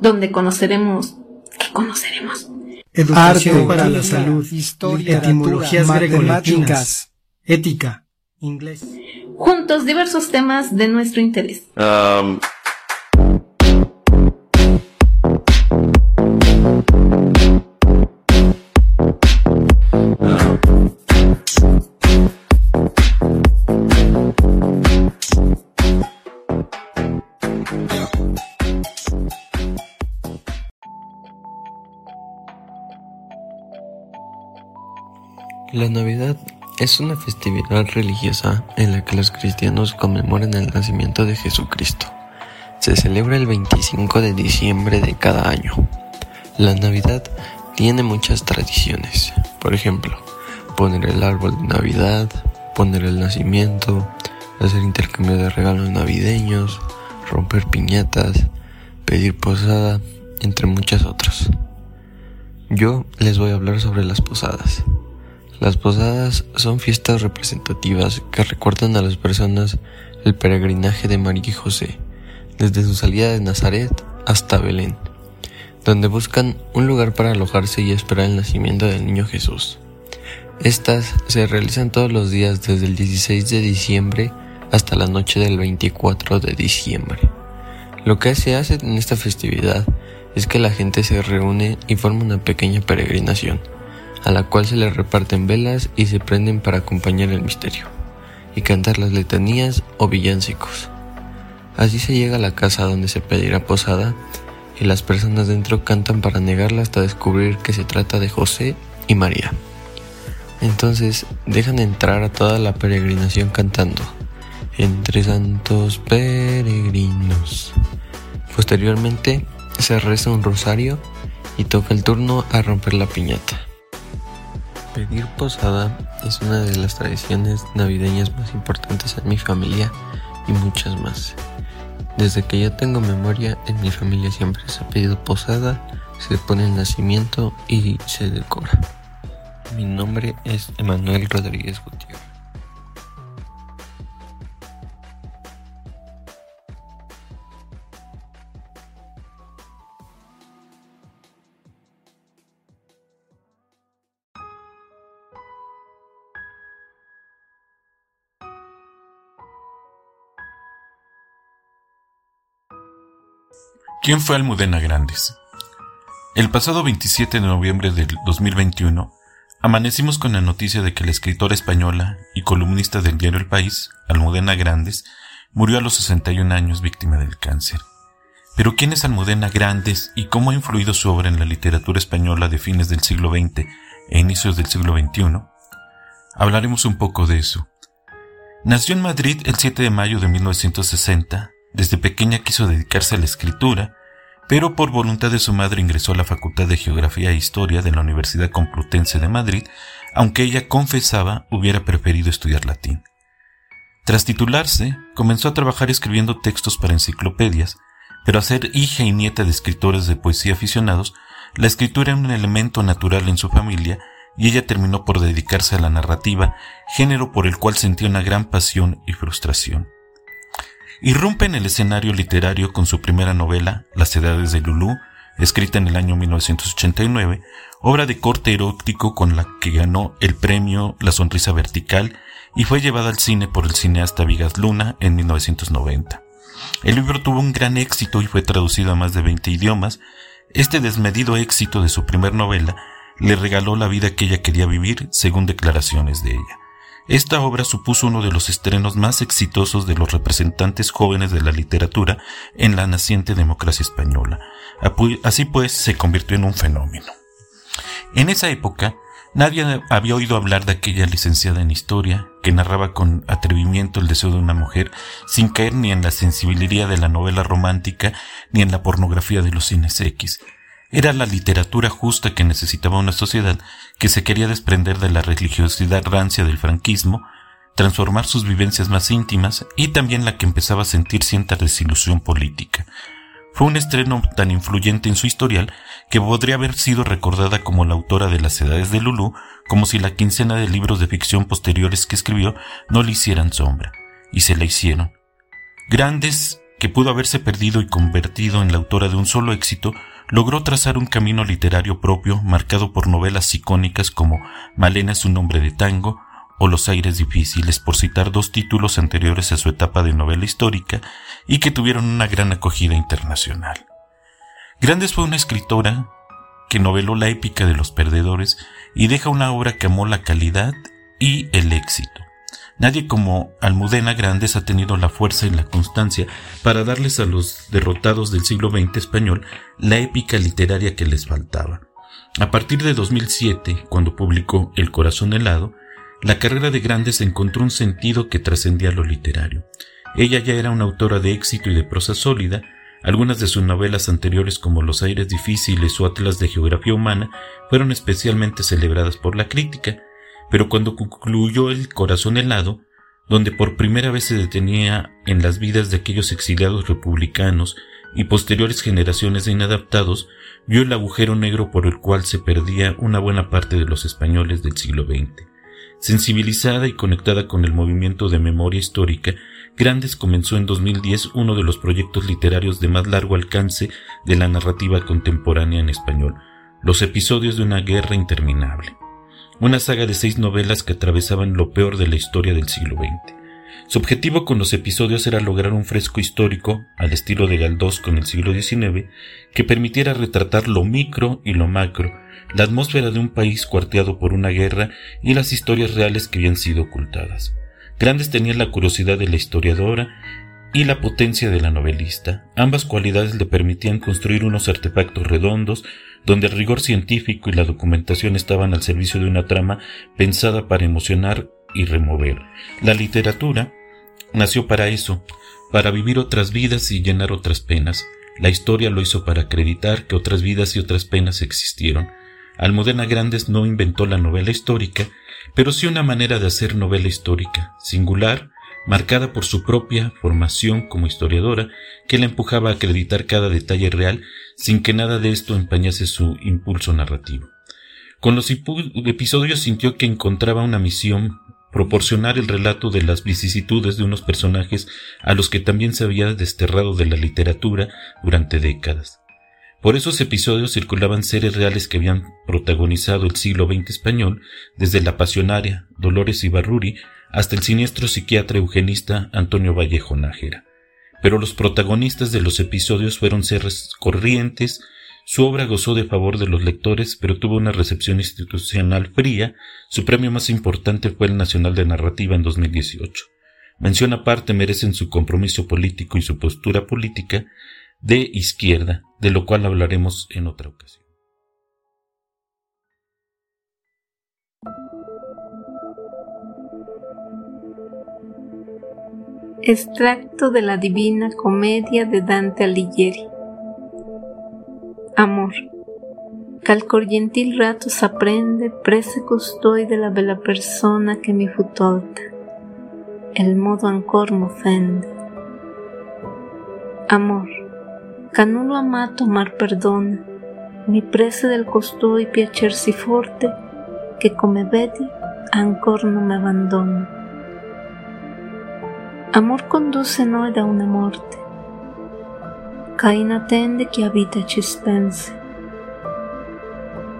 Donde conoceremos... ¿Qué conoceremos? Educación Arte, para la salud, historia, etimologías matemáticas, ética, inglés. Juntos diversos temas de nuestro interés. Um... La Navidad es una festividad religiosa en la que los cristianos conmemoran el nacimiento de Jesucristo. Se celebra el 25 de diciembre de cada año. La Navidad tiene muchas tradiciones. Por ejemplo, poner el árbol de Navidad, poner el nacimiento, hacer intercambio de regalos navideños, romper piñatas, pedir posada, entre muchas otras. Yo les voy a hablar sobre las posadas. Las posadas son fiestas representativas que recuerdan a las personas el peregrinaje de María y José, desde su salida de Nazaret hasta Belén, donde buscan un lugar para alojarse y esperar el nacimiento del niño Jesús. Estas se realizan todos los días desde el 16 de diciembre hasta la noche del 24 de diciembre. Lo que se hace en esta festividad es que la gente se reúne y forma una pequeña peregrinación a la cual se le reparten velas y se prenden para acompañar el misterio, y cantar las letanías o villancicos. Así se llega a la casa donde se pedirá posada, y las personas dentro cantan para negarla hasta descubrir que se trata de José y María. Entonces dejan entrar a toda la peregrinación cantando, entre santos peregrinos. Posteriormente se reza un rosario y toca el turno a romper la piñata. Pedir posada es una de las tradiciones navideñas más importantes en mi familia y muchas más. Desde que yo tengo memoria, en mi familia siempre se ha pedido posada, se pone el nacimiento y se decora. Mi nombre es Emanuel Rodríguez ¿Quién fue Almudena Grandes? El pasado 27 de noviembre del 2021, amanecimos con la noticia de que la escritora española y columnista del diario El País, Almudena Grandes, murió a los 61 años víctima del cáncer. Pero ¿quién es Almudena Grandes y cómo ha influido su obra en la literatura española de fines del siglo XX e inicios del siglo XXI? Hablaremos un poco de eso. Nació en Madrid el 7 de mayo de 1960 desde pequeña quiso dedicarse a la escritura, pero por voluntad de su madre ingresó a la Facultad de Geografía e Historia de la Universidad Complutense de Madrid, aunque ella confesaba hubiera preferido estudiar latín. Tras titularse, comenzó a trabajar escribiendo textos para enciclopedias, pero a ser hija y nieta de escritores de poesía aficionados, la escritura era un elemento natural en su familia y ella terminó por dedicarse a la narrativa, género por el cual sentía una gran pasión y frustración. Irrumpe en el escenario literario con su primera novela, Las Edades de Lulú, escrita en el año 1989, obra de corte erótico con la que ganó el premio La Sonrisa Vertical y fue llevada al cine por el cineasta Vigas Luna en 1990. El libro tuvo un gran éxito y fue traducido a más de 20 idiomas. Este desmedido éxito de su primer novela le regaló la vida que ella quería vivir, según declaraciones de ella. Esta obra supuso uno de los estrenos más exitosos de los representantes jóvenes de la literatura en la naciente democracia española. Así pues, se convirtió en un fenómeno. En esa época, Nadie había oído hablar de aquella licenciada en historia que narraba con atrevimiento el deseo de una mujer sin caer ni en la sensibilidad de la novela romántica ni en la pornografía de los cines X. Era la literatura justa que necesitaba una sociedad que se quería desprender de la religiosidad rancia del franquismo, transformar sus vivencias más íntimas y también la que empezaba a sentir cierta desilusión política. Fue un estreno tan influyente en su historial que podría haber sido recordada como la autora de Las Edades de Lulú, como si la quincena de libros de ficción posteriores que escribió no le hicieran sombra, y se la hicieron. Grandes, que pudo haberse perdido y convertido en la autora de un solo éxito, logró trazar un camino literario propio marcado por novelas icónicas como Malena es un nombre de tango, o Los aires difíciles, por citar dos títulos anteriores a su etapa de novela histórica y que tuvieron una gran acogida internacional. Grandes fue una escritora que noveló la épica de los perdedores y deja una obra que amó la calidad y el éxito. Nadie como Almudena Grandes ha tenido la fuerza y la constancia para darles a los derrotados del siglo XX español la épica literaria que les faltaba. A partir de 2007, cuando publicó El corazón helado, la carrera de Grandes encontró un sentido que trascendía lo literario. Ella ya era una autora de éxito y de prosa sólida, algunas de sus novelas anteriores como Los aires difíciles o Atlas de Geografía Humana fueron especialmente celebradas por la crítica, pero cuando concluyó El corazón helado, donde por primera vez se detenía en las vidas de aquellos exiliados republicanos y posteriores generaciones de inadaptados, vio el agujero negro por el cual se perdía una buena parte de los españoles del siglo XX. Sensibilizada y conectada con el movimiento de memoria histórica, Grandes comenzó en 2010 uno de los proyectos literarios de más largo alcance de la narrativa contemporánea en español, Los episodios de una guerra interminable, una saga de seis novelas que atravesaban lo peor de la historia del siglo XX. Su objetivo con los episodios era lograr un fresco histórico, al estilo de Galdós con el siglo XIX, que permitiera retratar lo micro y lo macro, la atmósfera de un país cuarteado por una guerra y las historias reales que habían sido ocultadas. Grandes tenían la curiosidad de la historiadora y la potencia de la novelista. Ambas cualidades le permitían construir unos artefactos redondos donde el rigor científico y la documentación estaban al servicio de una trama pensada para emocionar y remover. La literatura nació para eso, para vivir otras vidas y llenar otras penas. La historia lo hizo para acreditar que otras vidas y otras penas existieron. Almudena Grandes no inventó la novela histórica, pero sí una manera de hacer novela histórica, singular, marcada por su propia formación como historiadora, que la empujaba a acreditar cada detalle real sin que nada de esto empañase su impulso narrativo. Con los episodios sintió que encontraba una misión, proporcionar el relato de las vicisitudes de unos personajes a los que también se había desterrado de la literatura durante décadas. Por esos episodios circulaban seres reales que habían protagonizado el siglo XX español, desde la pasionaria Dolores Ibarruri hasta el siniestro psiquiatra eugenista Antonio Vallejo Nájera. Pero los protagonistas de los episodios fueron seres corrientes, su obra gozó de favor de los lectores, pero tuvo una recepción institucional fría. Su premio más importante fue el Nacional de Narrativa en 2018. Mención aparte merecen su compromiso político y su postura política, de izquierda, de lo cual hablaremos en otra ocasión. Extracto de la Divina Comedia de Dante Alighieri. Amor. Cal corrientil rato s'apprende prese costoi della bella persona che mi fu tolta. El modo ancor m'offende. Amor Canulo amato amar perdona, mi prese del costoi piacersi forte, che come vedi ancor non me abbandona. Amor conduce noi da una morte, Cain attende chi abita ci spense.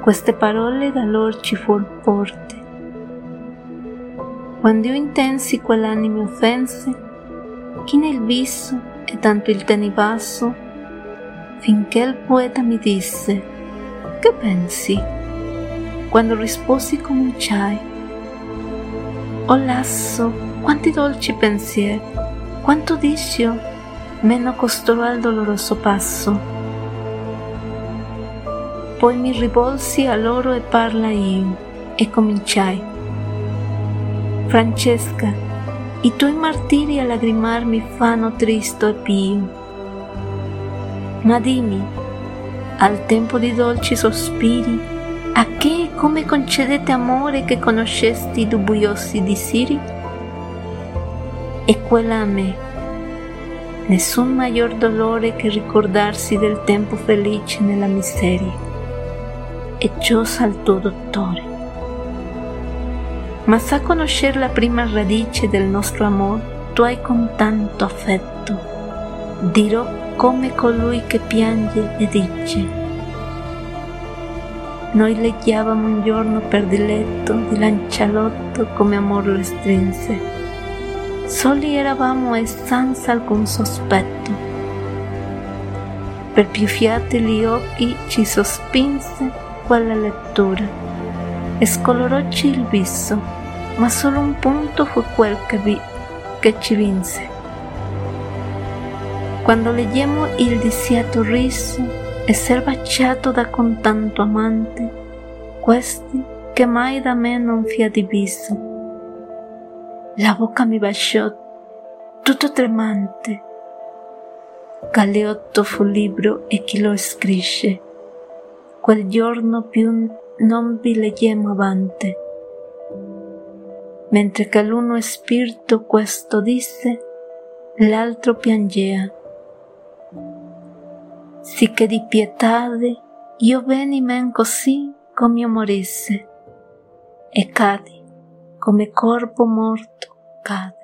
Queste parole da lor ci fuor porte. Quando io intensi quell'anime offense, chi nel viso e tanto il teni basso, finché il poeta mi disse, che pensi? Quando risposi cominciai, oh lasso, quanti dolci pensieri, quanto discio, meno costerò il doloroso passo. Poi mi rivolsi a loro e parlai io, e cominciai. Francesca, i tuoi martiri a lagrimar mi fanno tristo e pio. Ma dimmi, al tempo di dolci sospiri, a che come concedete amore che conoscesti i dubbiosi di Siri? E quella a me, nessun maggior dolore che ricordarsi del tempo felice nella miseria. E ciò saltò dottore. Ma sa conoscer la prima radice del nostro amore, tu hai con tanto affetto. Dirò come colui che piange e dice, noi leggiavamo un giorno per diletto di lancialotto come amor lo strinse. Soli eravamo e senza alcun sospetto. Per più fiate gli occhi ci sospinse quella lettura e scolorocci il viso, ma solo un punto fu quel che, vi, che ci vinse. Quando leggemmo il disiato riso Esser baciato da con tanto amante, questi che mai da me non fia diviso. La bocca mi baciò, tutto tremante. Galeotto fu libro e chi lo scrisce. Quel giorno più non vi leggemmo avante. Mentre che l'uno spirito questo disse, l'altro piangea sicché di pietade io veni men così come morisse e cadi come corpo morto cade.